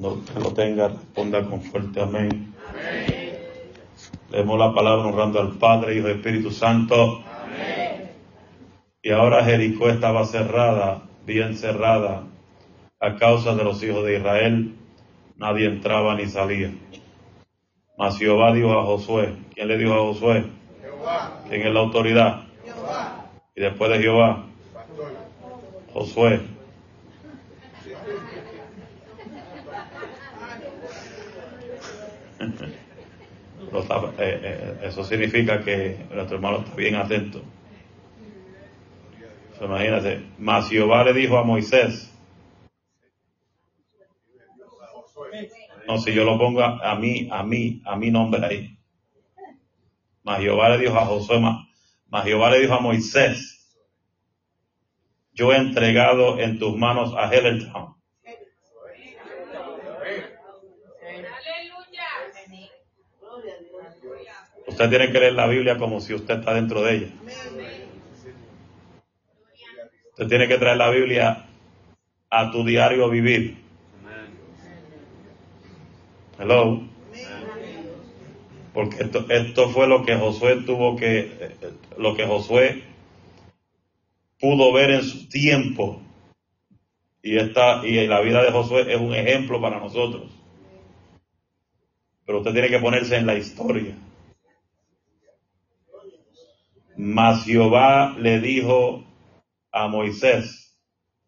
Cuando usted lo tenga, responda con fuerte amén. Leemos la palabra honrando al Padre, Hijo y Espíritu Santo. Y ahora Jericó estaba cerrada, bien cerrada, a causa de los hijos de Israel. Nadie entraba ni salía. Mas Jehová dijo a Josué. ¿Quién le dijo a Josué? ¿Quién es la autoridad? Y después de Jehová, Josué. Eh, eh, eso significa que nuestro hermano está bien atento. imagínate, mas Jehová le dijo a Moisés, no, si yo lo pongo a, mí, a mí, a mi nombre ahí. Mas Jehová le dijo a Josué, mas, Jehová le dijo a Moisés, yo he entregado en tus manos a Hellertown Usted tiene que leer la Biblia como si usted está dentro de ella. Usted tiene que traer la Biblia a tu diario vivir. Hello. Porque esto, esto fue lo que Josué tuvo que, lo que Josué pudo ver en su tiempo. Y esta, y la vida de Josué es un ejemplo para nosotros. Pero usted tiene que ponerse en la historia. Mas Jehová le dijo a Moisés,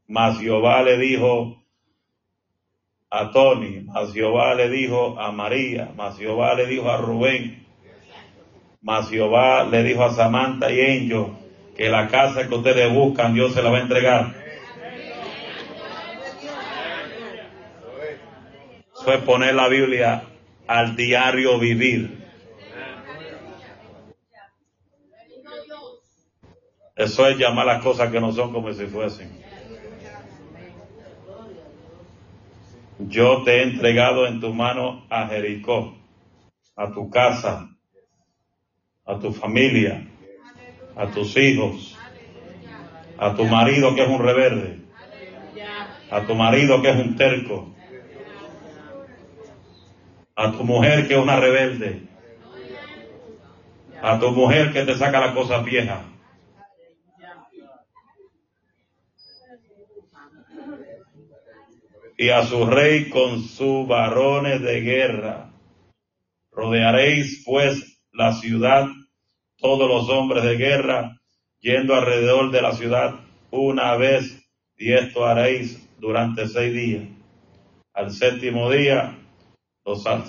mas Jehová le dijo a Tony, mas Jehová le dijo a María, mas Jehová le dijo a Rubén, mas Jehová le dijo a Samantha y Angel que la casa que ustedes buscan Dios se la va a entregar. Eso es poner la Biblia al diario vivir. Eso es llamar las cosas que no son como si fuesen. Yo te he entregado en tu mano a Jericó, a tu casa, a tu familia, a tus hijos, a tu marido que es un rebelde, a tu marido que es un terco, a tu mujer que es una rebelde, a tu mujer que te saca las cosas viejas, y a su rey con sus varones de guerra. Rodearéis pues la ciudad, todos los hombres de guerra, yendo alrededor de la ciudad una vez, y esto haréis durante seis días. Al séptimo día, los al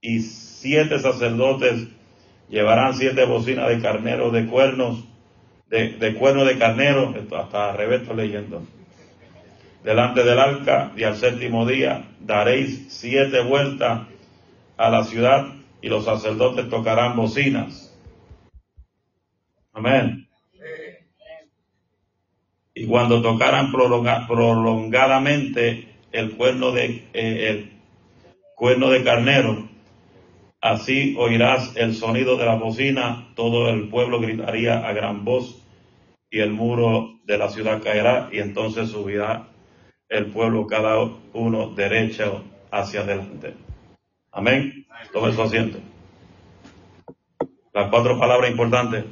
y siete sacerdotes llevarán siete bocinas de carnero de cuernos, de, de cuernos de carnero, hasta al revés leyendo delante del arca y al séptimo día daréis siete vueltas a la ciudad y los sacerdotes tocarán bocinas. Amén. Y cuando tocaran prolongadamente el cuerno de eh, el cuerno de carnero, así oirás el sonido de la bocina, todo el pueblo gritaría a gran voz y el muro de la ciudad caerá y entonces subirá el pueblo cada uno derecho hacia adelante. Amén. Todo eso asiento. Las cuatro palabras importantes.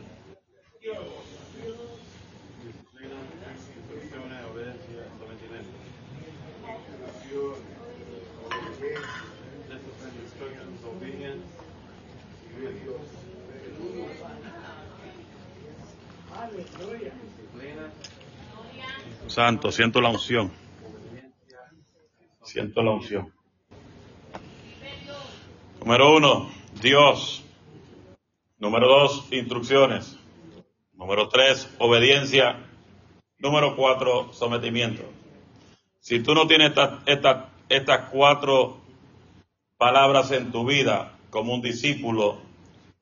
Santo, siento la unción. Siento la unción. Número uno, Dios. Número dos, instrucciones. Número tres, obediencia. Número cuatro, sometimiento. Si tú no tienes estas estas cuatro palabras en tu vida como un discípulo,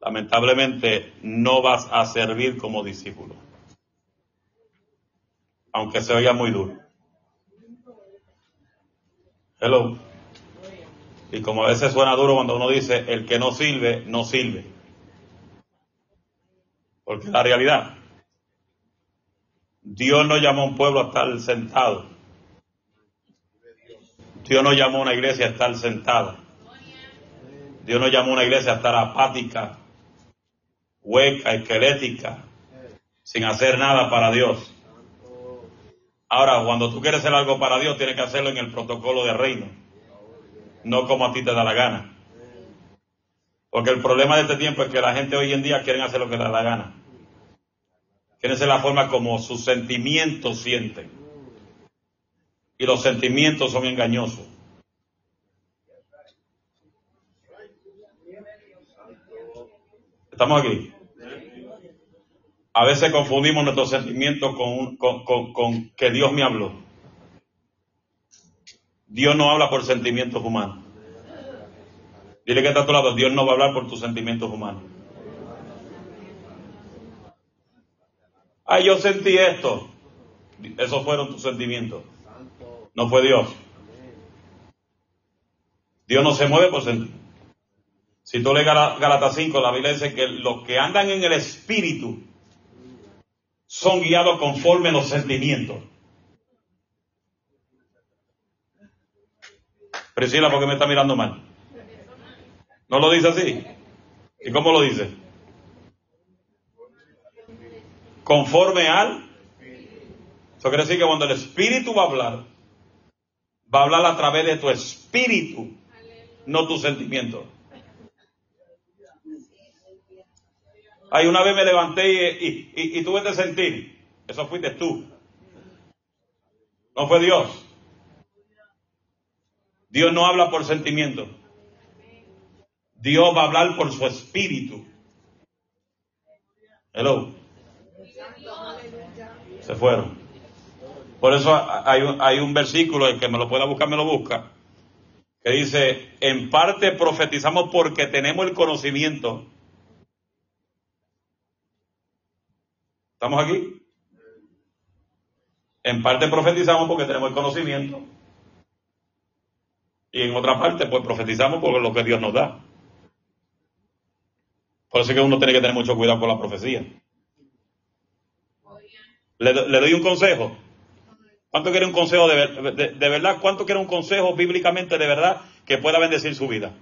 lamentablemente no vas a servir como discípulo. Aunque se oiga muy duro. Hello. Y como a veces suena duro cuando uno dice, el que no sirve, no sirve. Porque es la realidad. Dios no llamó a un pueblo a estar sentado. Dios no llamó a una iglesia a estar sentada. Dios no llamó a una iglesia a estar apática, hueca, esquelética, sin hacer nada para Dios. Ahora, cuando tú quieres hacer algo para Dios, tienes que hacerlo en el protocolo de reino, no como a ti te da la gana. Porque el problema de este tiempo es que la gente hoy en día quiere hacer lo que da la gana. Quieren hacer la forma como sus sentimientos sienten. Y los sentimientos son engañosos. ¿Estamos aquí? A veces confundimos nuestros sentimientos con, que Dios me habló. Dios no habla por sentimientos humanos. Dile que está a tu lado, Dios no va a hablar por tus sentimientos humanos. Ay, yo sentí esto. Esos fueron tus sentimientos. No fue Dios. Dios no se mueve por sentimientos. Si tú lees Galatas 5, la Biblia dice que los que andan en el Espíritu son guiados conforme a los sentimientos. Priscila, ¿por qué me está mirando mal? ¿No lo dice así? ¿Y cómo lo dice? Conforme al... Eso quiere decir que cuando el Espíritu va a hablar, va a hablar a través de tu espíritu, no tu sentimiento. Ay, una vez me levanté y, tuve que sentir. Eso fuiste tú. No fue Dios. Dios no habla por sentimiento. Dios va a hablar por su espíritu. Hello. Se fueron. Por eso hay un, hay un versículo, el que me lo pueda buscar, me lo busca, que dice, en parte profetizamos porque tenemos el conocimiento ¿Estamos aquí? En parte profetizamos porque tenemos el conocimiento. Y en otra parte, pues profetizamos por lo que Dios nos da. Por eso es que uno tiene que tener mucho cuidado con la profecía. Le, doy un consejo. ¿Cuánto quiere un consejo de, de, verdad? ¿Cuánto quiere un consejo bíblicamente de verdad que pueda bendecir su vida?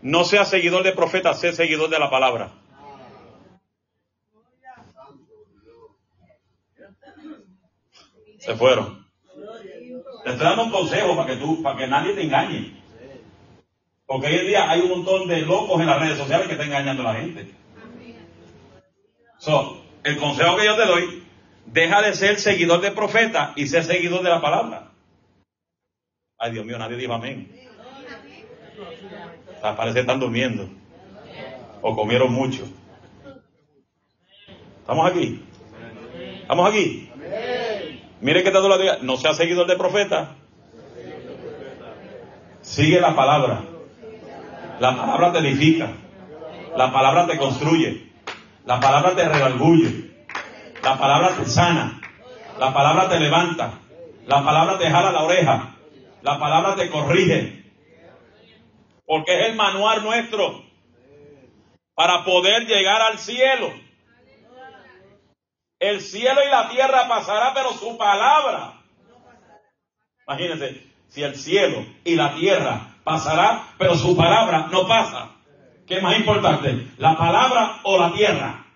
No sea seguidor de profetas, sea seguidor de la palabra. Se fueron. Te estoy dando un consejo para que tú, para que nadie te engañe. Porque hoy en día hay un montón de locos en las redes sociales que están engañando a la gente. So, el consejo que yo te doy, deja de ser seguidor de profeta y ser seguidor de la palabra. Ay, Dios mío, nadie dijo amén. parece que están durmiendo. O comieron mucho. ¿Estamos aquí? ¿Estamos aquí? Mire que te lo diga, no sea seguidor de profeta. Sigue la palabra. La palabra te edifica. La palabra te construye. La palabra te redarguye. La palabra te sana. La palabra te levanta. La palabra te jala la oreja. La palabra te corrige. Porque es el manual nuestro para poder llegar al cielo. El cielo y la tierra pasará, pero su palabra. Imagínense, si el cielo y la tierra pasará, pero su palabra no pasa. ¿Qué es más importante? ¿La palabra o la tierra?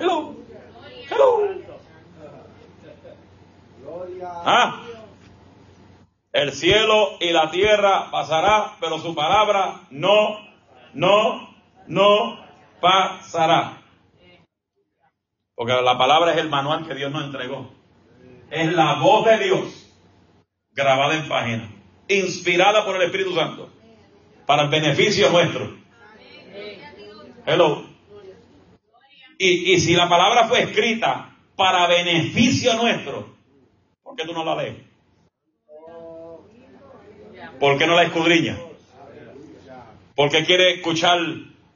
Hello. Hello. Ah. El cielo y la tierra pasará, pero su palabra no, no no pasará. Porque la palabra es el manual que Dios nos entregó. Es la voz de Dios grabada en página, inspirada por el Espíritu Santo, para el beneficio nuestro. Hello. Y, y si la palabra fue escrita para beneficio nuestro, ¿por qué tú no la lees? ¿Por qué no la escudriñas? ¿Por qué quiere escuchar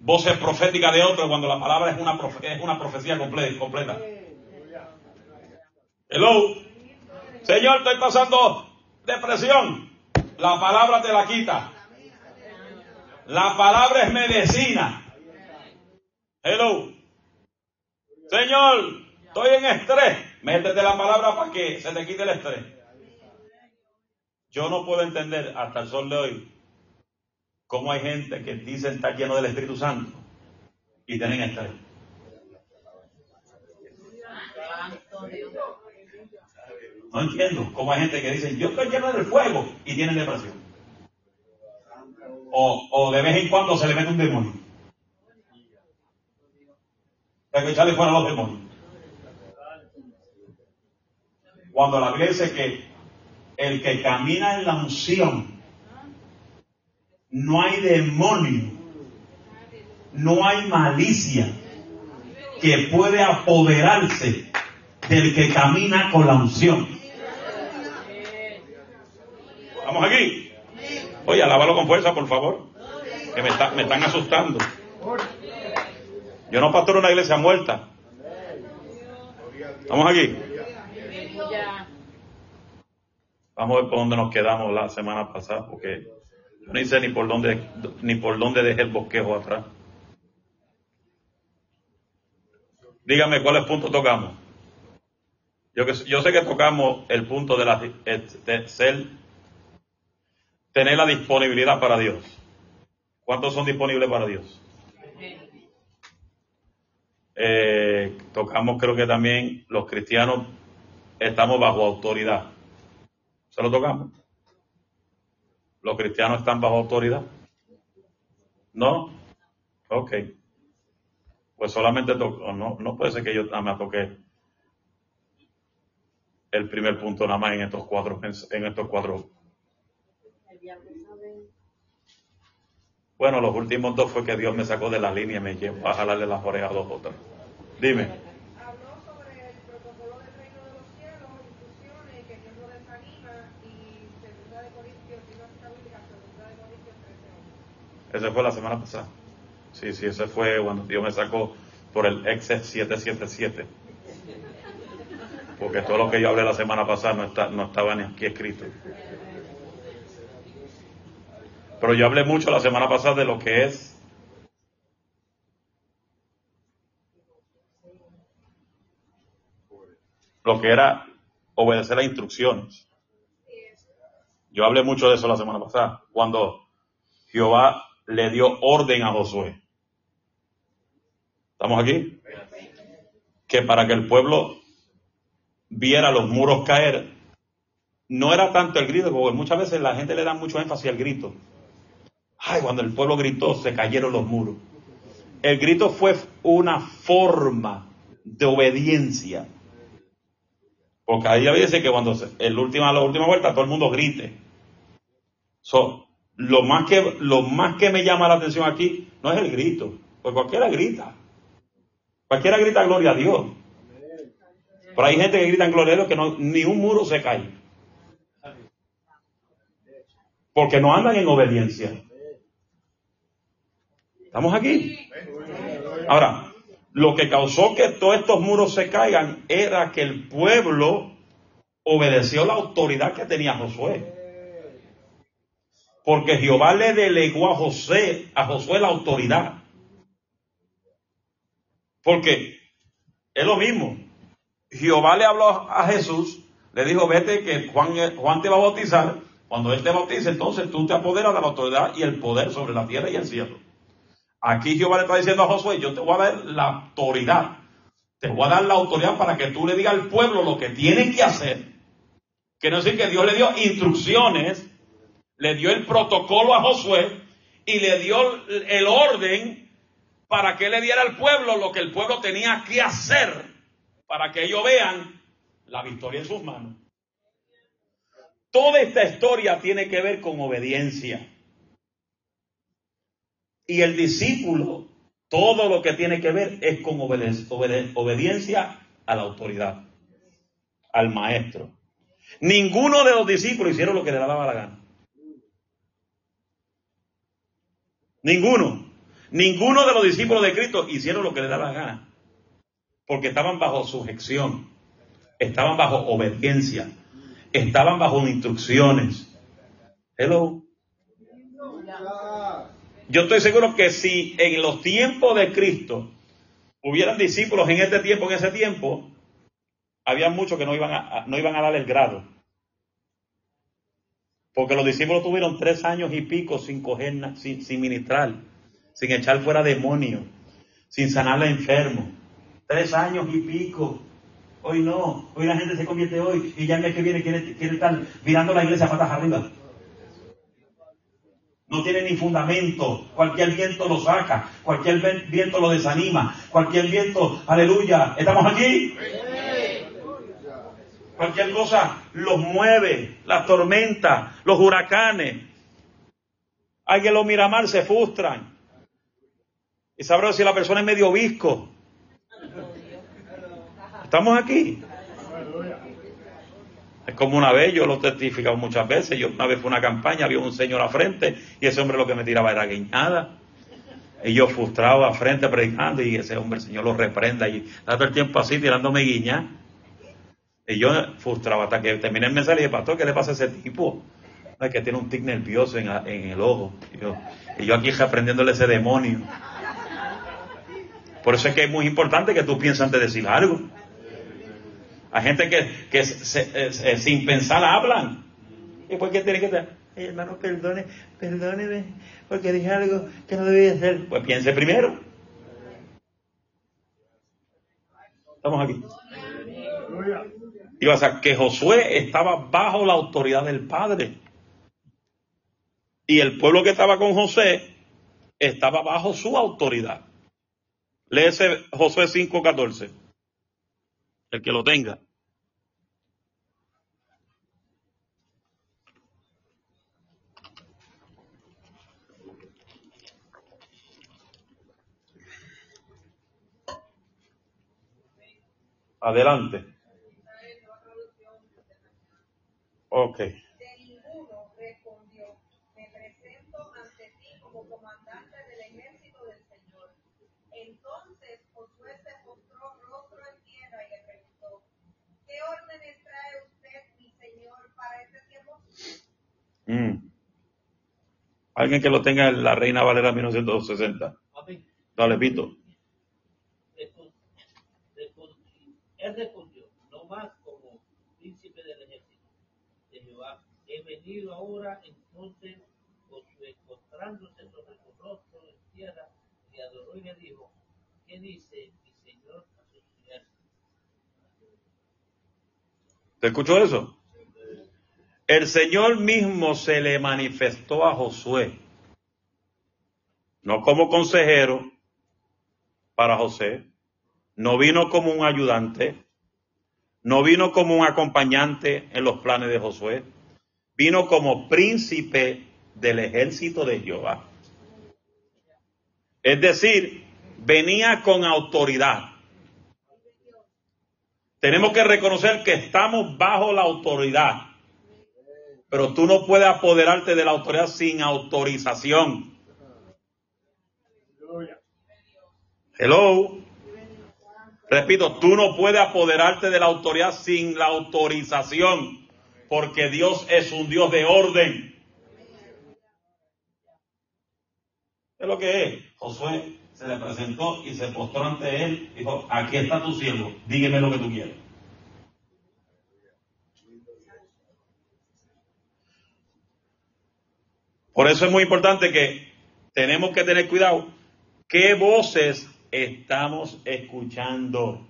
voces proféticas de otros cuando la palabra es una, es una profecía completa. Hello. Señor, estoy pasando depresión. La palabra te la quita. La palabra es medicina. Hello. Señor, Estoy en estrés. Métete la palabra para que se te quite el estrés. Yo no puedo entender hasta el sol de hoy cómo hay gente que dice estar lleno del Espíritu Santo y tienen estrés. No entiendo cómo hay gente que dice yo estoy lleno del fuego y tienen depresión. O, o de vez en cuando se le mete un demonio. Hay que echarle fuera los demonios. Cuando la Biblia dice que el que camina en la unción, no hay demonio, no hay malicia que puede apoderarse del que camina con la unción. Vamos aquí. Oye, alábalo con fuerza, por favor. Que me, me están asustando. Yo no pastoro una iglesia muerta. Estamos aquí. Vamos a ver por dónde nos quedamos la semana pasada, porque ni sé ni por dónde, ni por dónde dejé el bosquejo atrás. Dígame cuáles puntos tocamos. Yo, yo sé que tocamos el punto de, la, de ser, tener la disponibilidad para Dios. ¿Cuántos son disponibles para Dios? Eh, tocamos creo que también los cristianos estamos bajo autoridad. ¿Se lo tocamos? ¿Los cristianos están bajo autoridad? ¿No? Ok. Pues solamente toco, no, no puede ser que yo nada más toque el primer punto nada más en estos cuatro, en estos cuatro. Bueno, los últimos dos fue que Dios me sacó de la línea y me llevó a jalarle las orejas a dos otras. Dime. Ese fue la semana pasada. Sí, sí, ese fue cuando Dios me sacó por el Excel 777. Porque todo lo que yo hablé la semana pasada no, está, no estaba ni aquí escrito. Pero yo hablé mucho la semana pasada de lo que es lo que era obedecer las instrucciones. Yo hablé mucho de eso la semana pasada, cuando Jehová le dio orden a Josué. ¿Estamos aquí? Que para que el pueblo viera los muros caer, no era tanto el grito, porque muchas veces la gente le da mucho énfasis al grito. Ay, cuando el pueblo gritó, se cayeron los muros. El grito fue una forma de obediencia. Porque ahí dice que cuando el última, la última vuelta todo el mundo grite. So, lo más que, lo más que me llama la atención aquí no es el grito, pues cualquiera grita. Cualquiera grita gloria a Dios. Pero hay gente que grita en gloria a Dios que no, ni un muro se cae. Porque no andan en obediencia. ¿Estamos aquí? Ahora, lo que causó que todos estos muros se caigan era que el pueblo obedeció la autoridad que tenía Josué. Porque Jehová le delegó a José, a Josué la autoridad. Porque es lo mismo. Jehová le habló a Jesús, le dijo, vete que Juan, Juan te va a bautizar. Cuando él te bautice, entonces tú te apoderas de la autoridad y el poder sobre la tierra y el cielo. Aquí Jehová le está diciendo a Josué, yo te voy a dar la autoridad. Te voy a dar la autoridad para que tú le digas al pueblo lo que tienen que hacer. Quiere decir que Dios le dio instrucciones le dio el protocolo a Josué y le dio el orden para que le diera al pueblo lo que el pueblo tenía que hacer para que ellos vean la victoria en sus manos. Toda esta historia tiene que ver con obediencia. Y el discípulo, todo lo que tiene que ver es con obediencia a la autoridad, al maestro. Ninguno de los discípulos hicieron lo que le daba la gana. Ninguno. Ninguno de los discípulos de Cristo hicieron lo que les daba la gana. Porque estaban bajo sujeción. Estaban bajo obediencia. Estaban bajo instrucciones. Hello. Yo estoy seguro que si en los tiempos de Cristo hubieran discípulos en este tiempo, en ese tiempo, había muchos que no iban a, no iban a dar el grado. Porque los discípulos tuvieron tres años y pico sin coger, sin, ministrar, sin echar fuera demonios, sin sanar a enfermos. Tres años y pico. Hoy no. Hoy la gente se convierte hoy y ya el mes que viene quiere, quiere estar mirando la iglesia patas arriba. No tiene ni fundamento. Cualquier viento lo saca. Cualquier viento lo desanima. Cualquier viento, aleluya. ¿Estamos aquí? Cualquier cosa los mueve. Las tormentas, los huracanes. Lo mira mal, se frustran. Y sabrá si la persona es medio visco. Estamos aquí. Es como una vez, yo lo he testificado muchas veces. Yo una vez fue una campaña, había un señor a frente y ese hombre lo que me tiraba era guiñada. Y yo frustrado a frente predicando y ese hombre, el Señor lo reprenda y todo el tiempo así tirándome guiña. Y yo frustrado hasta que terminé el mensaje y dije, pastor, ¿qué le pasa a ese tipo? Es que tiene un tic nervioso en, el ojo. Y yo, y yo aquí aprendiéndole ese demonio. Por eso es que es muy importante que tú pienses antes de decir algo. Hay gente que, que sin pensar hablan. ¿Y por qué tiene que estar? hermano, perdone, perdóneme, porque dije algo que no debía hacer. Pues piense primero. Estamos aquí. Y a que Josué estaba bajo la autoridad del Padre. Y el pueblo que estaba con José estaba bajo su autoridad. Léese Josué 5:14. El que lo tenga. Adelante. Ok. De ninguno respondió, me presento ante ti como comandante del ejército del Señor. Entonces Josué se mostró rostro en tierra y le preguntó, ¿qué órdenes trae usted, mi Señor, para este tiempo? Mm. Alguien que lo tenga en la Reina Valera 1960. Dale, Pito. Él respondió, no más como príncipe del ejército de Jehová. He venido ahora entonces Josué encontrándose sobre su rostro en tierra, y adoró y le dijo, ¿qué dice mi Señor a su ejército? ¿Te escuchó eso? El Señor mismo se le manifestó a Josué, no como consejero para José, no vino como un ayudante, no vino como un acompañante en los planes de Josué, vino como príncipe del ejército de Jehová. Es decir, venía con autoridad. Tenemos que reconocer que estamos bajo la autoridad, pero tú no puedes apoderarte de la autoridad sin autorización. Hello. Repito, tú no puedes apoderarte de la autoridad sin la autorización, porque Dios es un Dios de orden. Es lo que es. Josué se le presentó y se postró ante él. Dijo, aquí está tu siervo, dígame lo que tú quieres. Por eso es muy importante que tenemos que tener cuidado qué voces estamos escuchando.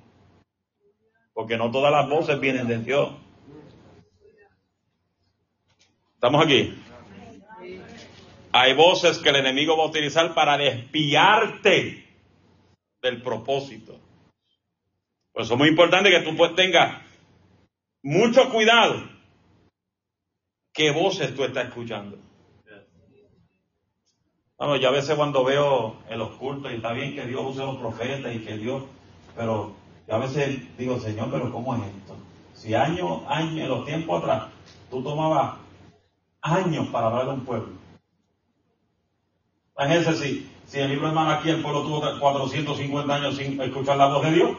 Porque no todas las voces vienen de Dios. ¿Estamos aquí? Hay voces que el enemigo va a utilizar para despiarte del propósito. Por eso es muy importante que tú pues tengas mucho cuidado qué voces tú estás escuchando. Bueno, yo a veces cuando veo en los y está bien que Dios use los profetas y que Dios, pero yo a veces digo, Señor, pero ¿cómo es esto? Si años, años, en los tiempos atrás, tú tomabas años para hablar de un pueblo. Imagínense si, si el libro de Malaquí el pueblo tuvo 450 años sin escuchar la voz de Dios.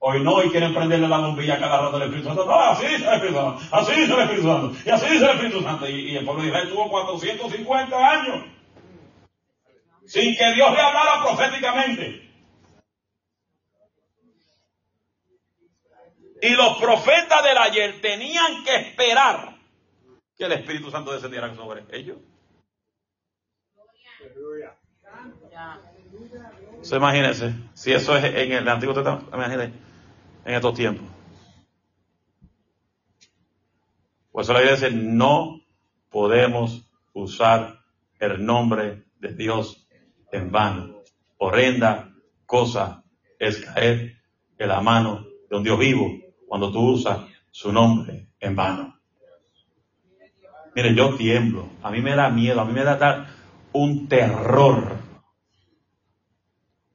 Hoy no, y quieren prenderle la bombilla cada rato del Espíritu Santo. Ah, así dice el Espíritu Santo, así dice el Espíritu Santo, y así dice el Espíritu Santo. Y, y el pueblo de Israel tuvo 450 años sin que Dios le hablara proféticamente. Y los profetas del ayer tenían que esperar que el Espíritu Santo descendiera sobre ellos. Se imagínense, si eso es en el Antiguo Testamento, imagínense, en estos tiempos. Por eso la iglesia dice, no podemos usar el nombre de Dios en vano. Horrenda cosa es caer en la mano de un Dios vivo cuando tú usas su nombre en vano. Mire, yo tiemblo, a mí me da miedo, a mí me da tal un terror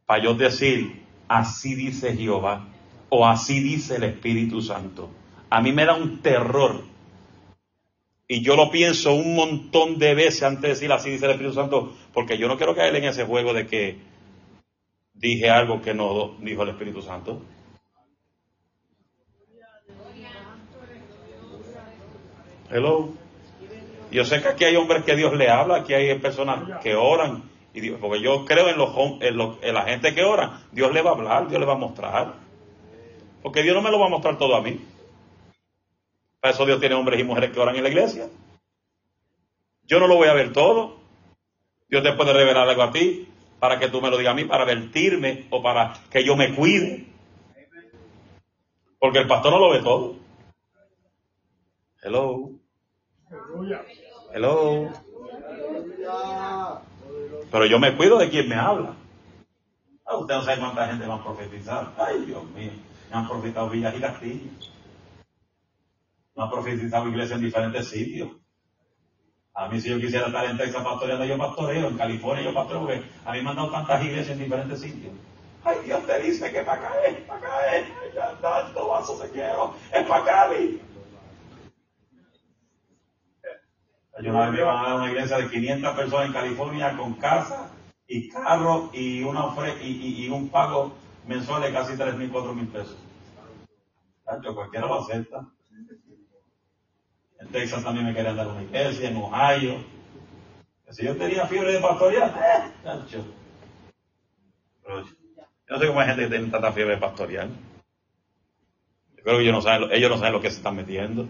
para yo decir, así dice Jehová o así dice el Espíritu Santo. A mí me da un terror. Y yo lo pienso un montón de veces antes de decir así dice el Espíritu Santo, porque yo no quiero caer en ese juego de que dije algo que no dijo el Espíritu Santo. Hello. Yo sé que aquí hay hombres que Dios le habla, aquí hay personas que oran, y Dios, porque yo creo en, los, en, la gente que ora, Dios le va a hablar, Dios le va a mostrar. Porque Dios no me lo va a mostrar todo a mí. Para eso Dios tiene hombres y mujeres que oran en la iglesia. Yo no lo voy a ver todo. Dios te puede revelar algo a ti para que tú me lo digas a mí, para vertirme o para que yo me cuide. Porque el pastor no lo ve todo. Hello. Hello. Pero yo me cuido de quien me habla. Ah, usted no sabe cuánta gente va a profetizar. Ay, Dios mío. Me han profetizado villas y castillos. Me han profetizado iglesias en diferentes sitios. A mí si yo quisiera estar en Texas pastoreando, yo pastoreo. En California yo pastoreo a mí me han dado tantas iglesias en diferentes sitios. Ay, Dios te dice que para acá es, para acá es. Ya, tanto vaso se quiero. Es para Cali. Yo una vez me iban a dar una iglesia de 500 personas en California con casa y carro y, una y, y, un pago mensual de casi 3 mil, 4 mil pesos. Yo cualquiera lo acepta. En Texas también me querían dar una iglesia, en Ohio. Si yo tenía fiebre de pastorear, eh, yo no sé cómo hay gente que tiene tanta fiebre de pastorear. Yo creo que ellos no saben, ellos no saben lo que se están metiendo.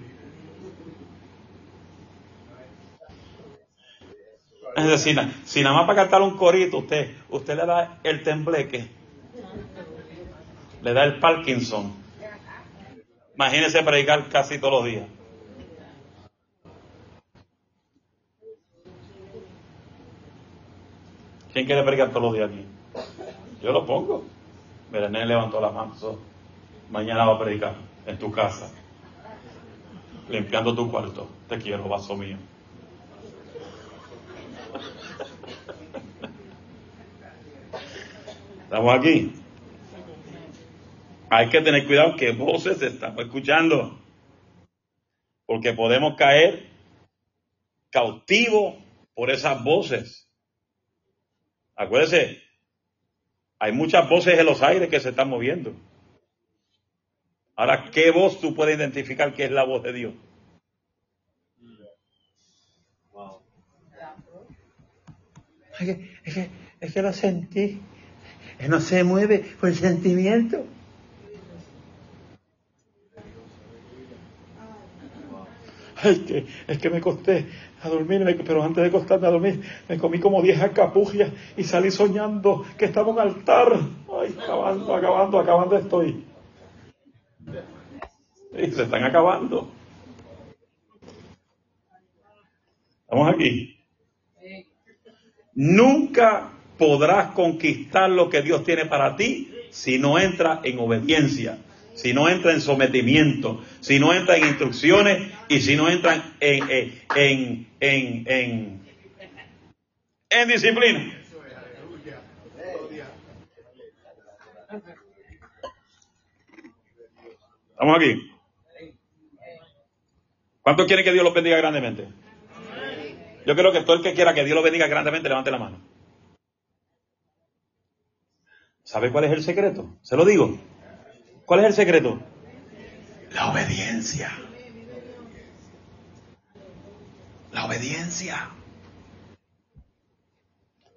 Decir, si nada más para cantar un corito usted, usted le da el tembleque, le da el Parkinson. Imagínese predicar casi todos los días. ¿Quién quiere predicar todos los días aquí? Yo lo pongo. Mira, levantó la mano. mañana va a predicar en tu casa, limpiando tu cuarto. Te quiero, vaso mío. Estamos aquí. Hay que tener cuidado que voces estamos escuchando. Porque podemos caer cautivos por esas voces. Acuérdese, hay muchas voces en los aires que se están moviendo. Ahora, ¿qué voz tú puedes identificar que es la voz de Dios? Es que, es que, es que sentí no se mueve por el sentimiento. Es que, es que me costé a dormir, pero antes de costarme a dormir, me comí como 10 alcapugias y salí soñando que estaba un altar. Ay, acabando, acabando, acabando estoy. Y se están acabando. Estamos aquí. Nunca podrás conquistar lo que Dios tiene para ti si no entra en obediencia, si no entra en sometimiento, si no entra en instrucciones y si no entra en, en, en, en, en disciplina. ¿Estamos aquí? ¿Cuántos quieren que Dios los bendiga grandemente? Yo creo que todo el que quiera que Dios lo bendiga grandemente, levante la mano. ¿Sabe cuál es el secreto? Se lo digo. ¿Cuál es el secreto? La obediencia. La obediencia.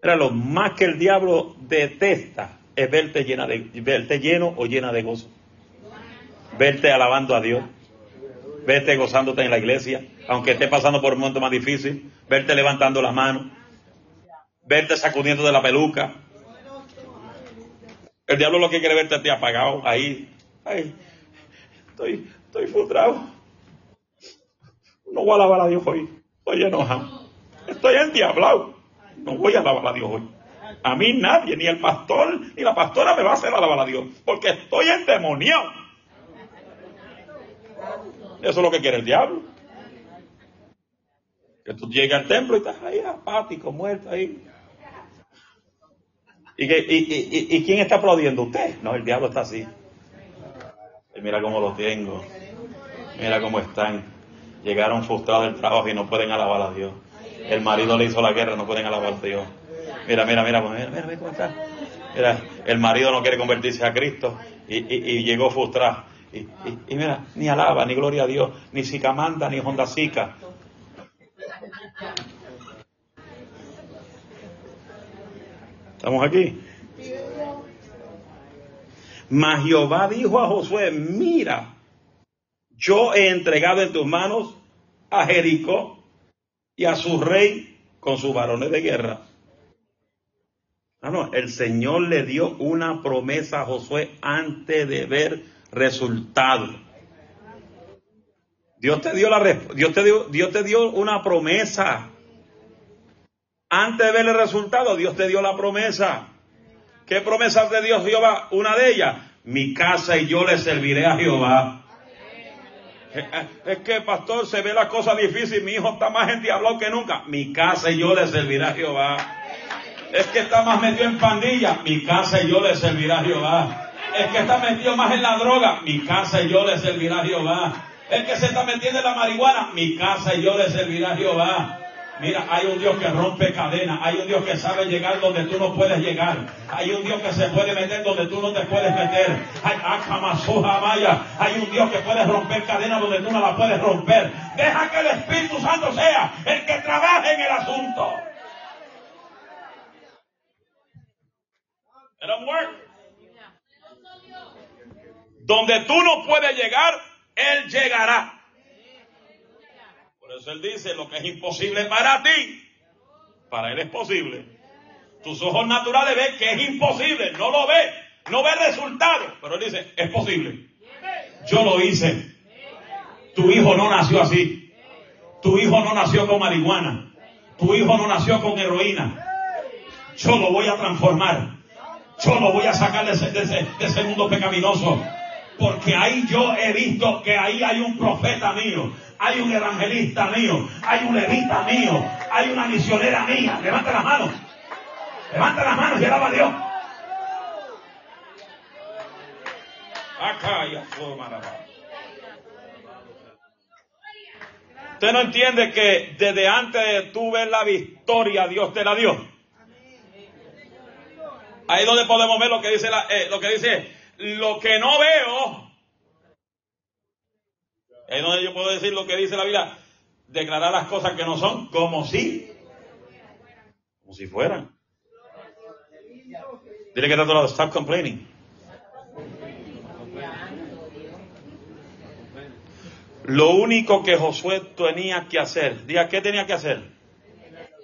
Era lo más que el diablo detesta es verte, llena de, verte lleno o llena de gozo. verte alabando a Dios, verte gozándote en la iglesia, aunque esté pasando por un momento más difícil, verte levantando las manos, verte sacudiendo de la peluca. El diablo lo que quiere verte apagado, ahí, ahí, estoy, estoy frustrado. No voy a alabar a Dios hoy, estoy enojado, estoy endiablado, no voy a alabar a Dios hoy. A mí nadie, ni el pastor, ni la pastora me va a hacer alabar a Dios, porque estoy endemoniado. Eso es lo que quiere el diablo. Que tú llegas al templo y estás ahí apático, muerto ahí. ¿Y, que, y, quién está aplaudiendo? Usted. No, el diablo está así. Y mira cómo lo tengo. Mira cómo están. Llegaron frustrados del trabajo y no pueden alabar a Dios. El marido le hizo la guerra, no pueden alabar a Dios. Mira, mira, mira, mira, mira, cómo está. Mira, el marido no quiere convertirse a Cristo y, llegó frustrado. Y, mira, ni alaba, ni gloria a Dios, ni Sicamanda, ni Honda ¿Estamos aquí? Mas Jehová dijo a Josué, mira, yo he entregado en tus manos a Jericó y a su rey con sus varones de guerra. Ah, no, el Señor le dio una promesa a Josué antes de ver resultado. Dios te dio la Dios te dio, Dios te dio una promesa. Antes de ver el resultado, Dios te dio la promesa. ¿Qué promesa de Dios Jehová? Una de ellas, mi casa y yo le serviré a Jehová. Es que, pastor, se ve la cosa difícil. Mi hijo está más endiablado que nunca. Mi casa y yo le serviré a Jehová. Es que está más metido en pandilla. Mi casa y yo le servirá a Jehová. Es que está metido más en la droga. Mi casa y yo le servirá a Jehová. Es que se está metiendo en la marihuana. Mi casa y yo le servirá a Jehová. Mira, hay un Dios que rompe cadenas, hay un Dios que sabe llegar donde tú no puedes llegar, hay un Dios que se puede meter donde tú no te puedes meter, hay Maya, hay un Dios que puede romper cadenas donde tú no la puedes romper. Deja que el Espíritu Santo sea el que trabaje en el asunto. Donde tú no puedes llegar, Él llegará. Eso Él dice, lo que es imposible para ti, para Él es posible. Tus ojos naturales ven que es imposible, no lo ve, no ve resultado, pero Él dice, es posible. Yo lo hice. Tu hijo no nació así. Tu hijo no nació con marihuana. Tu hijo no nació con heroína. Yo lo voy a transformar. Yo lo voy a sacar de ese, mundo pecaminoso. Porque ahí yo he visto que ahí hay un profeta mío, hay un evangelista mío, hay un levita mío, hay una misionera mía. Levanta las manos. Levanta las manos y alaba a Dios. Acá y Usted no entiende que desde antes de tú ver la victoria, Dios te la dio. Ahí es donde podemos ver lo que dice, eh, lo que dice, lo que no veo. Es donde yo puedo decir lo que dice la Biblia, declarar las cosas que no son como si, como si fueran. Dile que está todo lado, stop complaining. Lo único que Josué tenía que hacer, diga, ¿qué tenía que hacer?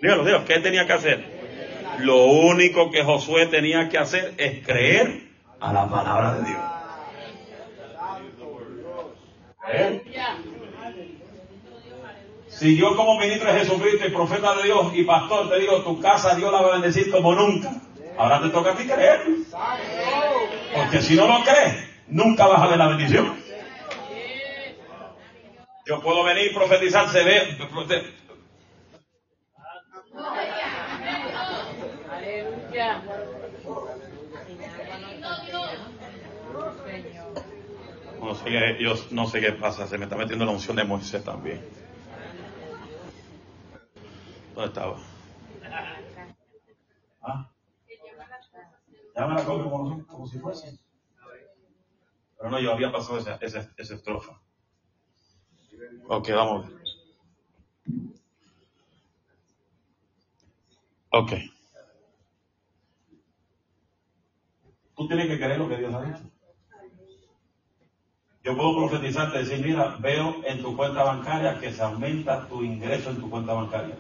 Dígalo, Dios, ¿qué tenía que hacer? Lo único que Josué tenía que hacer es creer a la palabra de Dios. ¿Eh? Si yo como ministro de Jesucristo y profeta de Dios y pastor te digo, tu casa Dios la va a bendecir como nunca, ahora te toca a ti creer. Porque si no lo crees, nunca vas a ver la bendición. Yo puedo venir y profetizar, se ve, No sé, qué, yo no sé qué pasa, se me está metiendo la unción de Moisés también. ¿Dónde estaba? ¿Ah? La como, si fuese. Pero no, yo había pasado esa, esa, esa estrofa. Ok, vamos a ver. Ok. Tú tienes que creer lo que Dios ha dicho. Yo puedo profetizarte, decir, mira, veo en tu cuenta bancaria que se aumenta tu ingreso en tu cuenta bancaria.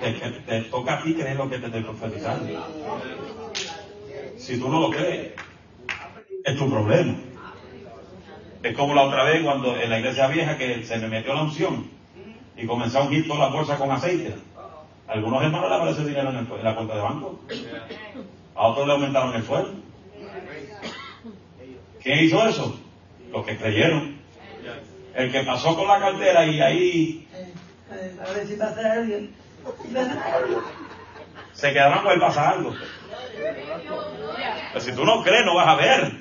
Te, te toca a ti creer lo que te estoy profetizando. Si tú no lo crees, es tu problema. Es como la otra vez cuando en la iglesia vieja que se me metió la unción y comenzó a ungir toda la bolsa con aceite. A algunos hermanos le apareció dinero en, en, la cuenta de banco. A otros le aumentaron el sueldo. ¿Quién hizo eso? Los que creyeron. El que pasó con la cartera y ahí. A ver si pasa. Se quedaron con el pasar algo. Pero si tú no crees, no vas a ver.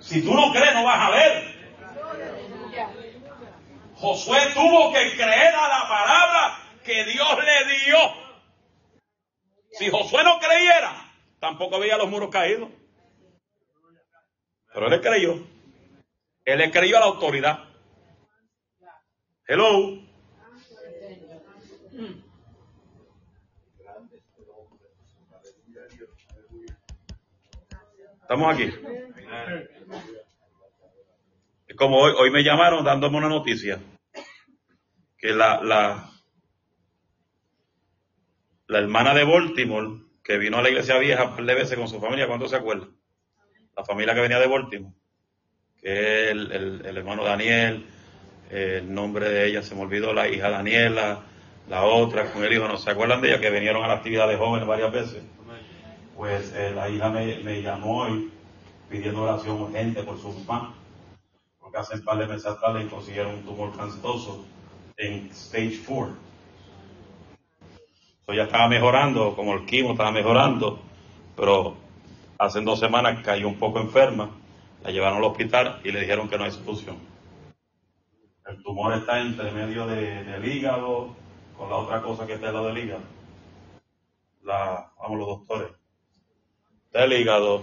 Si tú no crees, no vas a ver. Josué tuvo que creer a la palabra que Dios le dio. Si Josué no creyera, tampoco veía los muros caídos. Pero él le creyó. Él le creyó a la autoridad. Hello. Estamos aquí. Como hoy, hoy me llamaron dándome una noticia. Que la, la, hermana de Baltimore, que vino a la iglesia vieja par de veces con su familia, ¿cuánto se acuerda? La familia que venía de Baltimore, que el, el, hermano Daniel, el nombre de ella se me olvidó, la hija Daniela, la otra con el hijo, no se acuerdan de ella, que vinieron a la actividad de jóvenes varias veces. Pues eh, la hija me, me llamó y pidiendo oración urgente por su mamá, porque hace un par de meses atrás le consiguieron un tumor canceroso en stage 4. So, ya estaba mejorando, como el quimo estaba mejorando, pero hace dos semanas cayó un poco enferma, la llevaron al hospital y le dijeron que no hay solución. El tumor está entre medio de, del hígado, con la otra cosa que está al lado del hígado. La, vamos los doctores. Está el hígado,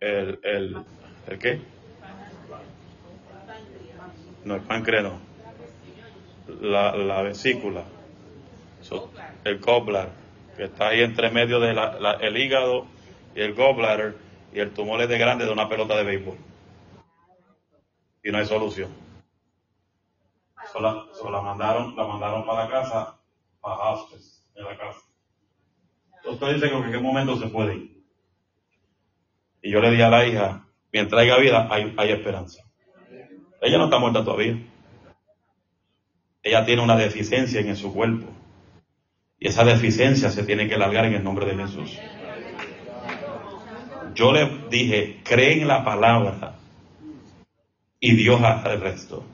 el, el, el qué? No, el páncreas no. La, la vesícula, el gallbladder, que está ahí entre medio del el hígado y el gallbladder, y el tumor es de grande de una pelota de béisbol. Y no hay solución. So la, la mandaron, la mandaron para la casa, para hospice, en la casa. Usted dice que en qué momento se puede ir. Y yo le dije a la hija, mientras haya vida, hay, hay esperanza. Ella no está muerta todavía. Ella tiene una deficiencia en su cuerpo. Y esa deficiencia se tiene que largar en el nombre de Jesús. Yo le dije, cree en la palabra y Dios hará el resto.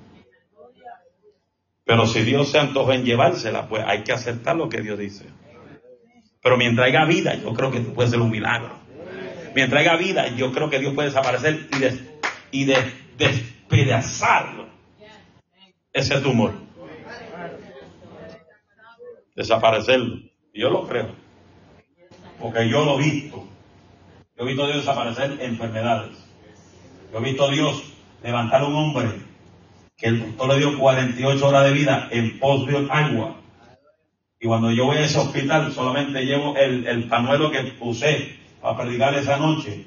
Pero si Dios se antoja en llevársela, pues hay que aceptar lo que Dios dice. Pero mientras haya vida, yo creo que puede ser un milagro. Mientras haya vida, yo creo que Dios puede desaparecer y, des, y des, despedazarlo. Ese tumor. Desaparecerlo. Yo lo creo. Porque yo lo he visto. Yo he visto a Dios desaparecer enfermedades. Yo he visto a Dios levantar a un hombre que el doctor le dio 48 horas de vida en pos de agua. Y cuando yo voy a ese hospital, solamente llevo el, el panuelo que usé para predicar esa noche.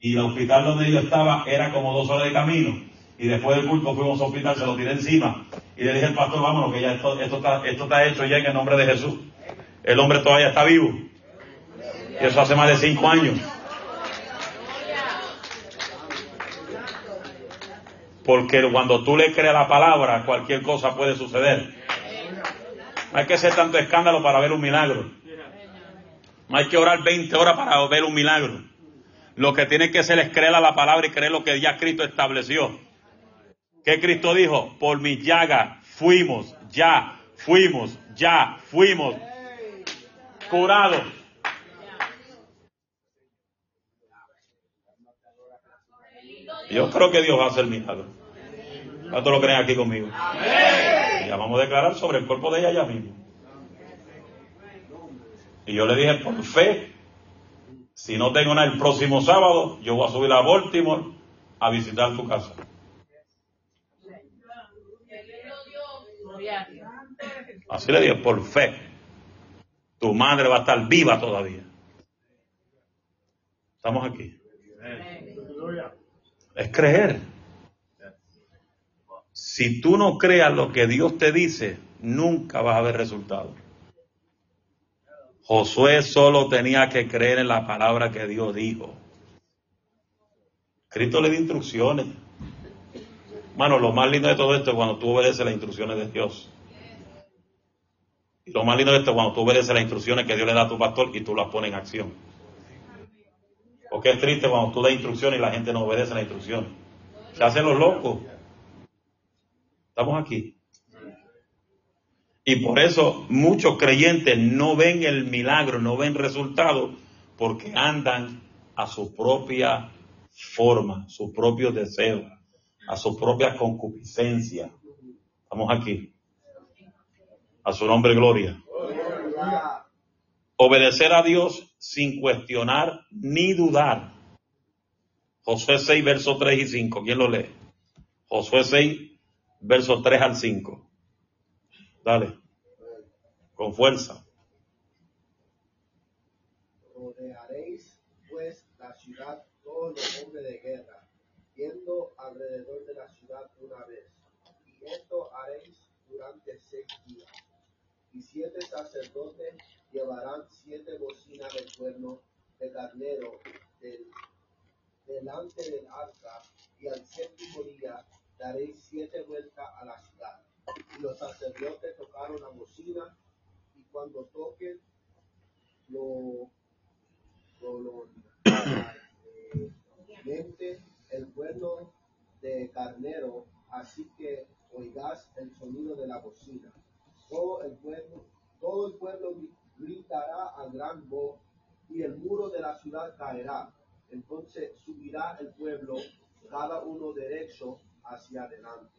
Y el hospital donde yo estaba era como dos horas de camino. Y después del culto fuimos al hospital, se lo tiré encima. Y le dije al pastor, vámonos, que ya esto, esto, está, esto está hecho ya en el nombre de Jesús. El hombre todavía está vivo. Y eso hace más de cinco años. Porque cuando tú le crees la palabra, cualquier cosa puede suceder. No hay que hacer tanto escándalo para ver un milagro. No hay que orar 20 horas para ver un milagro. Lo que tiene que hacer es creer a la palabra y creer lo que ya Cristo estableció. ¿Qué Cristo dijo? Por mi llaga fuimos, ya, fuimos, ya, fuimos curados. Yo creo que Dios va a hacer milagro. ¿Cuántos lo creen aquí conmigo? Y ya vamos a declarar sobre el cuerpo de ella ya mismo. Y yo le dije, por fe, si no tengo nada el próximo sábado, yo voy a subir a Baltimore a visitar tu casa. Así le dije, por fe. Tu madre va a estar viva todavía. Estamos aquí. Es creer. Si tú no creas lo que Dios te dice, nunca vas a ver resultados. Josué solo tenía que creer en la palabra que Dios dijo. Cristo le dio instrucciones. Mano, lo más lindo de todo esto es cuando tú obedeces las instrucciones de Dios. Y lo más lindo de esto es cuando tú obedeces las instrucciones que Dios le da a tu pastor y tú las pones en acción. Porque es triste cuando tú das instrucciones y la gente no obedece las instrucciones. Se hacen los locos. Estamos aquí. Y por eso muchos creyentes no ven el milagro, no ven resultados, porque andan a su propia forma, su propio deseo, a su propia concupiscencia. Estamos aquí. A su nombre, gloria. Obedecer a Dios sin cuestionar ni dudar. Josué 6, versos 3 y 5. ¿Quién lo lee? Josué 6, versos 3 al 5. Dale. Con fuerza. Rodearéis pues la ciudad todos los hombres de guerra, yendo alrededor de la ciudad una vez. Y esto haréis durante seis días. Y siete sacerdotes llevarán siete bocinas de cuerno de carnero del- delante del arca, y al séptimo día daréis siete vueltas a la ciudad. Y los sacerdotes tocaron la bocina, y cuando toquen, lo, lo, lo- eh, el cuerno de carnero, así que oigas el sonido de la bocina. Todo el pueblo, todo el pueblo gri- gritará a gran voz y el muro de la ciudad caerá. Entonces subirá el pueblo, cada uno derecho hacia adelante.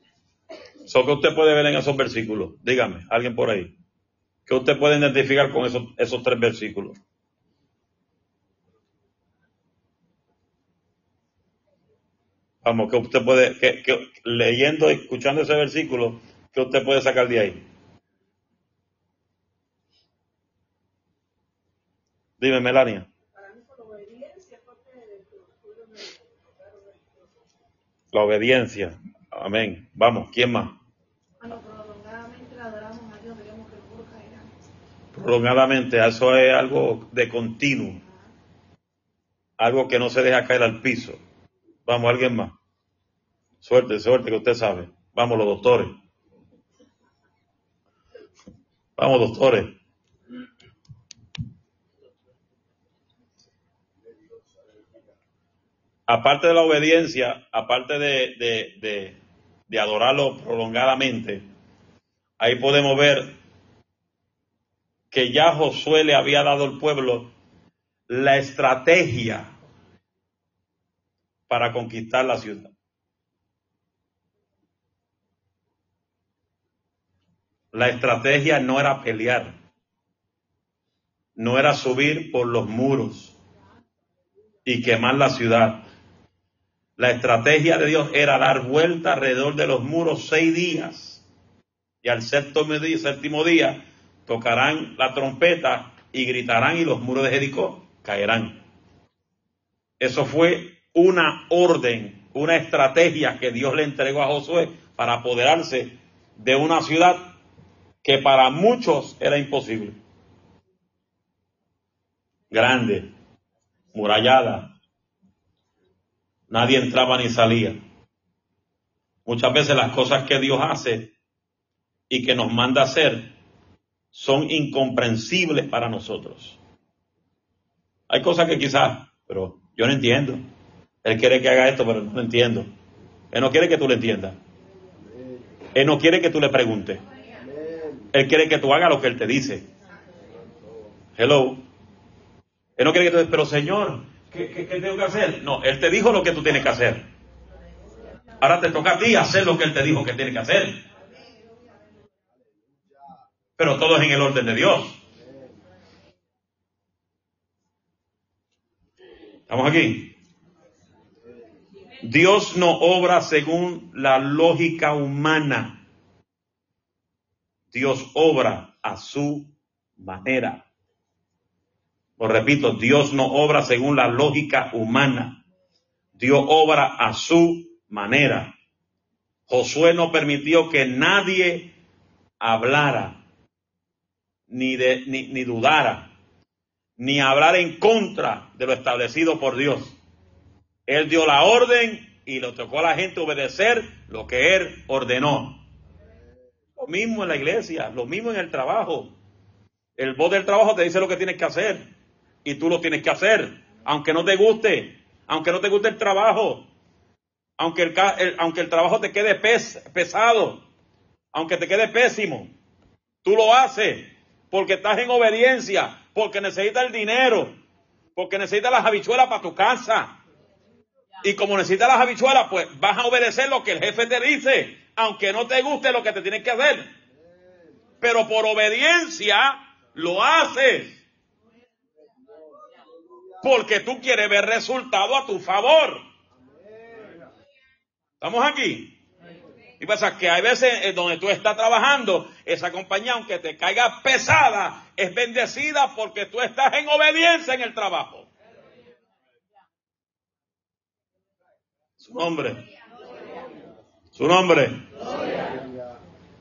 So que usted puede ver en esos versículos. Dígame, alguien por ahí. ¿Qué usted puede identificar con esos, esos tres versículos? Vamos, que usted puede, que, que leyendo, escuchando ese versículo, ¿qué usted puede sacar de ahí? Dime, Melania. La obediencia. Amén. Vamos, ¿quién más? Que. Prolongadamente, eso es algo de continuo. Algo que no se deja caer al piso. Vamos, alguien más. Suerte, suerte que usted sabe. Vamos, los doctores. Vamos, doctores. Aparte de la obediencia, aparte de, de, de, adorarlo prolongadamente, ahí podemos ver que ya Josué le había dado al pueblo la estrategia para conquistar la ciudad. La estrategia no era pelear, no era subir por los muros y quemar la ciudad. La estrategia de Dios era dar vuelta alrededor de los muros seis días. Y al séptimo día, séptimo día tocarán la trompeta y gritarán y los muros de Jericó caerán. Eso fue una orden, una estrategia que Dios le entregó a Josué para apoderarse de una ciudad que para muchos era imposible. Grande, murallada, nadie entraba ni salía. Muchas veces las cosas que Dios hace y que nos manda hacer son incomprensibles para nosotros. Hay cosas que quizás, pero yo no entiendo. Él quiere que haga esto, pero no lo entiendo. Él no quiere que tú lo entiendas. Él no quiere que tú le preguntes. Él quiere que tú hagas lo que Él te dice. Hello. Él no quiere que tú pero Señor, ¿qué, qué, qué tengo que hacer? No, Él te dijo lo que tú tienes que hacer. Ahora te toca a ti hacer lo que Él te dijo que tienes que hacer. Pero todo es en el orden de Dios. ¿Estamos aquí? Dios no obra según la lógica humana. Dios obra a su manera. Lo repito, Dios no obra según la lógica humana. dio obra a su manera. Josué no permitió que nadie hablara, ni, de, ni, dudara, ni hablar en contra de lo establecido por Dios. Él dio la orden y lo tocó a la gente obedecer lo que él ordenó. Mismo en la iglesia, lo mismo en el trabajo. El voz del trabajo te dice lo que tienes que hacer y tú lo tienes que hacer, aunque no te guste, aunque no te guste el trabajo, aunque el, aunque el trabajo te quede pesado, aunque te quede pésimo. Tú lo haces porque estás en obediencia, porque necesitas el dinero, porque necesitas las habichuelas para tu casa. Y como necesitas las habichuelas, pues vas a obedecer lo que el jefe te dice, aunque no te guste lo que te tienes que hacer. Pero por obediencia lo haces. Porque tú quieres ver resultado a tu favor. ¿Estamos aquí? Y pasa que hay veces donde tú estás trabajando, esa compañía, aunque te caiga pesada, es bendecida porque tú estás en obediencia en el trabajo. Su nombre. Su nombre.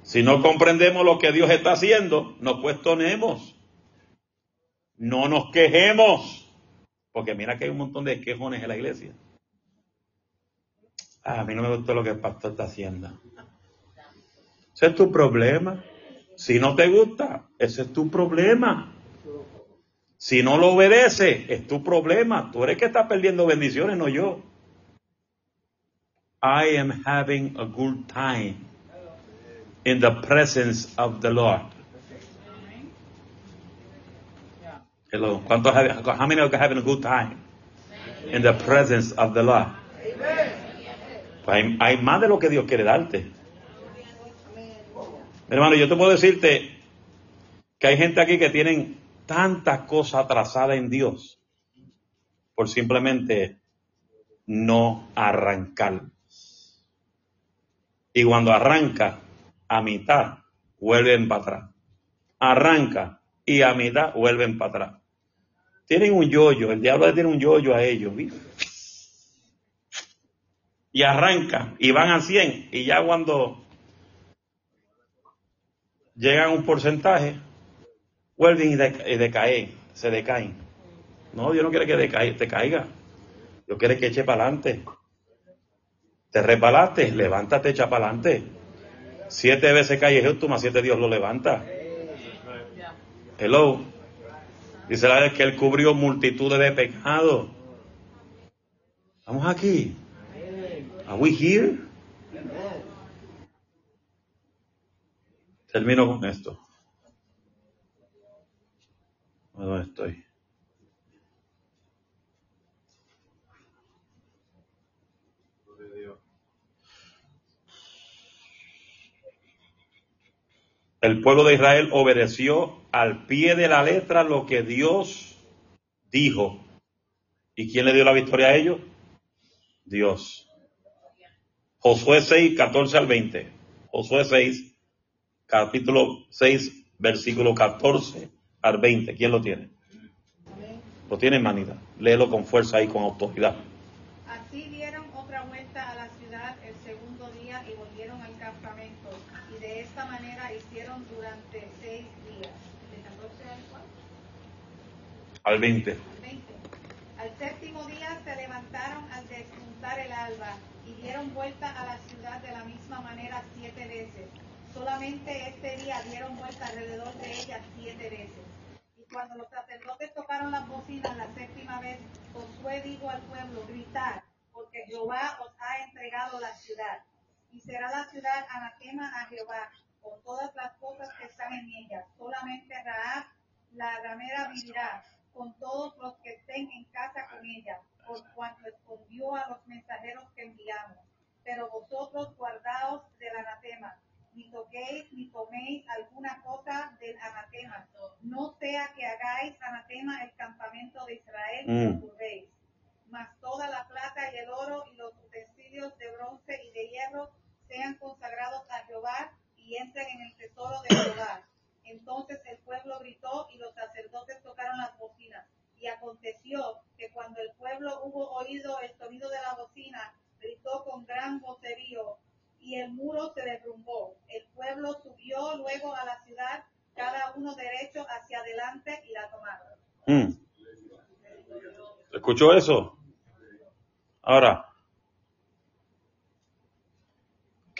Si no comprendemos lo que Dios está haciendo, no cuestionemos. No nos quejemos. Porque mira que hay un montón de quejones en la iglesia. Ah, a mí no me gusta lo que el pastor está haciendo. Ese es tu problema. Si no te gusta, ese es tu problema. Si no lo obedece, es tu problema. Tú eres que estás perdiendo bendiciones, no yo. I am having a good time in the presence of the Lord. Hello. ¿Cuántos how many are having a good time in the presence of the Lord? Hay, hay más de lo que Dios quiere darte. Hermano, yo te puedo decirte que hay gente aquí que tienen tantas cosas atrasadas en Dios por simplemente no arrancar. Y cuando arranca a mitad, vuelven para atrás. Arranca y a mitad vuelven para atrás. Tienen un yoyo, el diablo tiene un yoyo a ellos. Y arranca y van a 100 y ya cuando llegan a un porcentaje, vuelven y, decaen, se decaen. No, Dios no quiere que te caiga. Dios quiere que eche para adelante. Te resbalaste, levántate, echa para adelante. Siete veces cae justo, más siete Dios lo levanta. Hello. Dice la vez que Él cubrió multitudes de pecados. Estamos aquí. Are we here? Termino con esto. ¿Dónde estoy? El pueblo de Israel obedeció al pie de la letra lo que Dios dijo. ¿Y quién le dio la victoria a ellos? Dios. Josué 6, 14 al 20. Josué 6, capítulo 6, versículo 14 al 20. ¿Quién lo tiene? Lo tiene, manita. Léelo con fuerza y con autoridad. Así dieron otra vuelta a la ciudad el segundo día y volvieron al campamento. Y de esta manera hicieron durante seis días. ¿De 14 al cuál? Al 20. Al 20. Al séptimo día se levantaron al despuntar el alba y dieron vuelta a la ciudad de la misma manera siete veces. Solamente este día dieron vuelta alrededor de ella siete veces. Y cuando los sacerdotes tocaron las bocinas la séptima vez, Josué dijo al pueblo, gritar, porque Jehová os ha entregado la ciudad. Y será la ciudad anatema a Jehová, con todas las cosas que están en ella. Solamente Raab, la ramera, vivirá, con todos los que estén en casa con ella por cuanto escondió a los mensajeros que enviamos. Pero vosotros guardaos del anatema, ni toquéis ni toméis alguna cosa del anatema, no sea que hagáis anatema el campamento de Israel y lo turbéis. Mas toda la plata y el oro y los utensilios de bronce y de hierro sean consagrados a Jehová y entren en el tesoro de Jehová. Entonces el pueblo gritó y los sacerdotes tocaron las bocinas Y aconteció que cuando el pueblo hubo oído el sonido de la bocina, gritó con gran vocerío, y el muro se derrumbó. El pueblo subió luego a la ciudad, cada uno derecho hacia adelante, y la tomaron. Mm. ¿Escuchó eso? Ahora,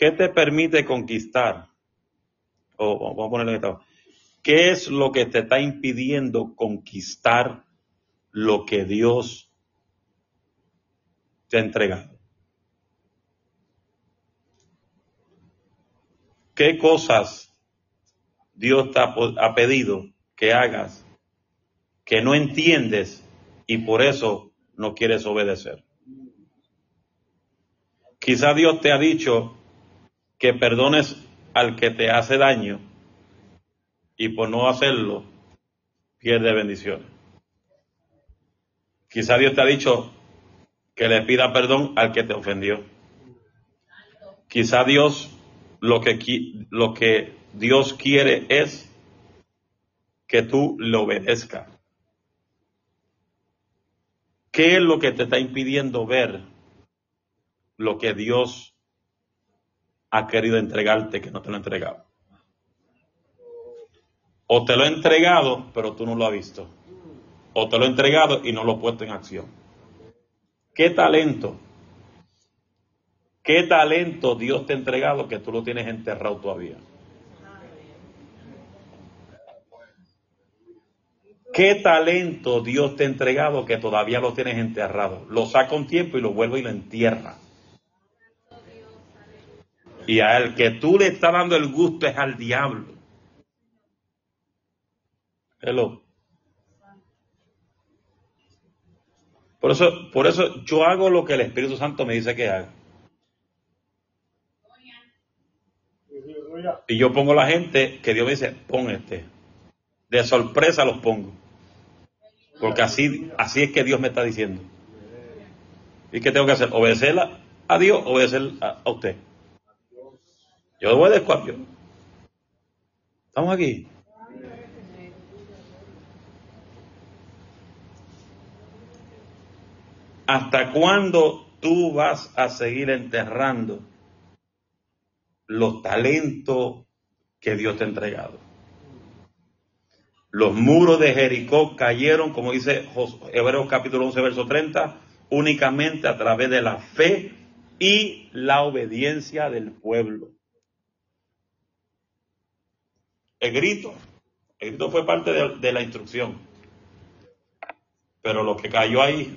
¿qué te permite conquistar? O vamos a ponerlo en. ¿Qué es lo que te está impidiendo conquistar lo que Dios te ha entregado? ¿Qué cosas Dios te ha pedido que hagas que no entiendes y por eso no quieres obedecer? Quizá Dios te ha dicho que perdones al que te hace daño y por no hacerlo pierde bendiciones. Quizá Dios te ha dicho que le pida perdón al que te ofendió. Quizá Dios lo que, lo que Dios quiere es que tú le obedezcas. ¿Qué es lo que te está impidiendo ver lo que Dios ha querido entregarte que no te lo ha entregado? O te lo ha entregado, pero tú no lo has visto. O te lo ha entregado y no lo has puesto en acción. ¿Qué talento? ¿Qué talento Dios te ha entregado que tú lo tienes enterrado todavía? ¿Qué talento Dios te ha entregado que todavía lo tienes enterrado? Lo saca un tiempo y lo vuelve y lo entierra. Y al que tú le estás dando el gusto es al diablo. Hello. Por eso, por eso yo hago lo que el Espíritu Santo me dice que haga. Y yo pongo la gente que Dios me dice, pon este. De sorpresa los pongo. Porque así, así es que Dios me está diciendo. ¿Y qué tengo que hacer? ¿Obedecer a, a Dios obedecer a, a usted? Yo voy de escuapio. ¿Estamos aquí? ¿Hasta cuándo tú vas a seguir enterrando los talentos que Dios te ha entregado? Los muros de Jericó cayeron, como dice Hebreos capítulo 11, verso 30, únicamente a través de la fe y la obediencia del pueblo. El grito, el grito fue parte de, la instrucción. Pero lo que cayó ahí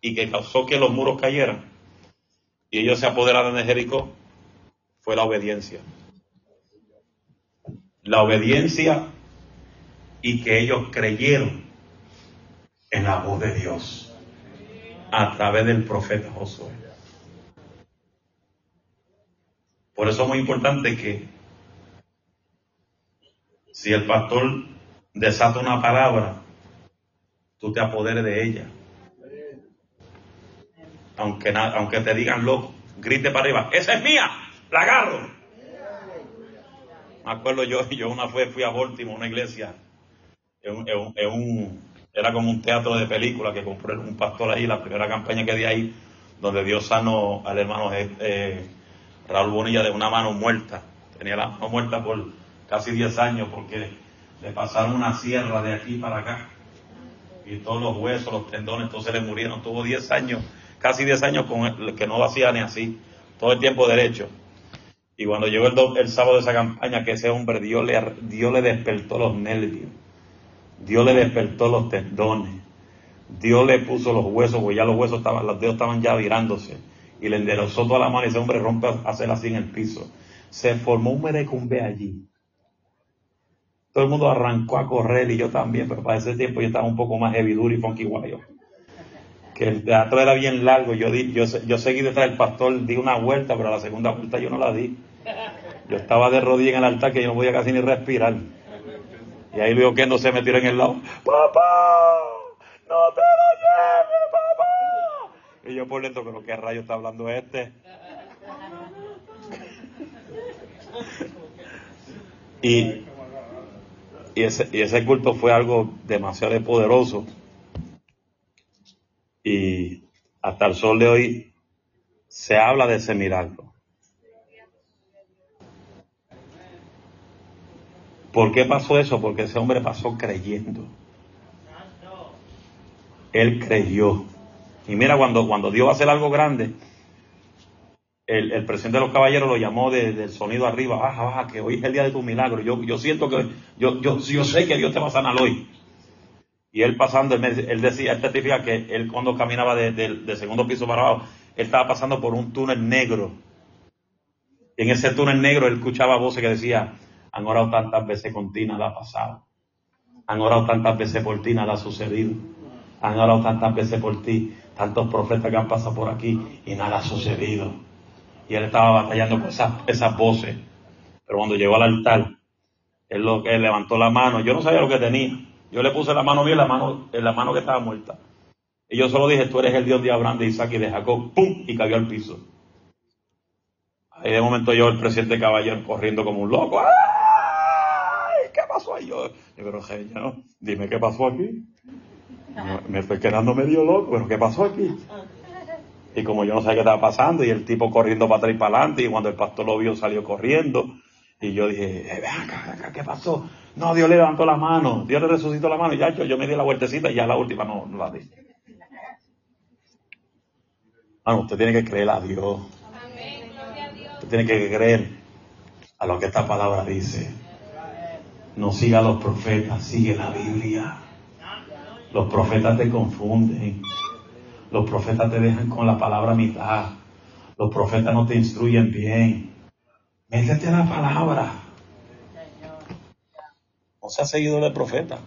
y que causó que los muros cayeran y ellos se apoderaran de Jericó fue la obediencia. La obediencia y que ellos creyeron en la voz de Dios a través del profeta Josué. Por eso es muy importante que si el pastor desata una palabra, tú te apoderes de ella. Aunque, aunque te digan loco, grite para arriba, esa es mía, la agarro. Me acuerdo yo, yo una vez fui a Baltimore, una iglesia, era como un teatro de película que compró un pastor ahí, la primera campaña que di ahí, donde Dios sanó al hermano eh, eh, Raúl Bonilla de una mano muerta. Tenía la mano muerta por casi 10 años porque le pasaron una sierra de aquí para acá y todos los huesos, los tendones, entonces le murieron. Tuvo 10 años, casi 10 años con el- que no lo hacía ni así, todo el tiempo derecho. Y cuando llegó el, el sábado de esa campaña, que ese hombre, Dios le, Dios le despertó los nervios, Dios le despertó los tendones, Dios le puso los huesos, porque ya los huesos estaban, los dedos estaban ya virándose, y le enderezó toda la mano y ese hombre rompe a hacer así en el piso. Se formó un merecumbe allí. Todo el mundo arrancó a correr y yo también, pero para ese tiempo yo estaba un poco más heavy duty y funky guayo. Que el teatro era bien largo, yo, di, yo, yo seguí detrás del pastor, di una vuelta, pero la segunda vuelta yo no la di. Yo estaba de rodillas en el altar que yo no podía casi ni respirar. Y ahí Luis Oquendo se me tiró en el lado. ¡Papá! ¡No te lo lleves, papá! Y yo por dentro, pero qué rayo está hablando este. Y, y ese, y ese culto fue algo demasiado poderoso. Y hasta el sol de hoy se habla de ese milagro. ¿Por qué pasó eso? Porque ese hombre pasó creyendo. Él creyó. Y mira, cuando, cuando Dios va a hacer algo grande, el, presidente de los caballeros lo llamó de- del sonido arriba, baja, baja, que hoy es el día de tu milagro. Yo, yo siento que, yo, yo, yo sé que Dios te va a sanar hoy. Y él pasando, él, decía, él testifica que él cuando caminaba de, segundo piso para abajo, él estaba pasando por un túnel negro. Y en ese túnel negro él escuchaba voces que decía, han orado tantas veces con ti, nada ha pasado. Han orado tantas veces por ti, nada ha sucedido. Han orado tantas veces por ti, tantos profetas que han pasado por aquí y nada ha sucedido. Y él estaba batallando con esas, esas voces. Pero cuando llegó al altar, él, lo, él levantó la mano. Yo no sabía lo que tenía. Yo le puse la mano mía en la mano, la mano que estaba muerta. Y yo solo dije, tú eres el Dios de Abraham, de Isaac y de Jacob. ¡Pum! Y cayó al piso. Ahí de momento yo, el presidente caballero, corriendo como un loco. ¡Ay! ¿Qué pasó ahí? Yo, yo pero señor, dime qué pasó aquí. Me- estoy quedando medio loco, pero ¿qué pasó aquí? Y como yo no sabía qué estaba pasando, y el tipo corriendo para atrás y para adelante, y cuando el pastor lo vio salió corriendo, y yo dije, eh, acá, acá, ¿qué pasó? No, Dios le levantó la mano, Dios le resucitó la mano, y ya yo, me di la vueltecita y ya la última no, no la di. Ah, usted tiene que creer a Dios. Usted tiene que creer a lo que esta palabra dice. No siga a los profetas, sigue la Biblia. Los profetas te confunden. Los profetas te dejan con la palabra a mitad. Los profetas no te instruyen bien. Métete la palabra. No se ha seguido el profeta.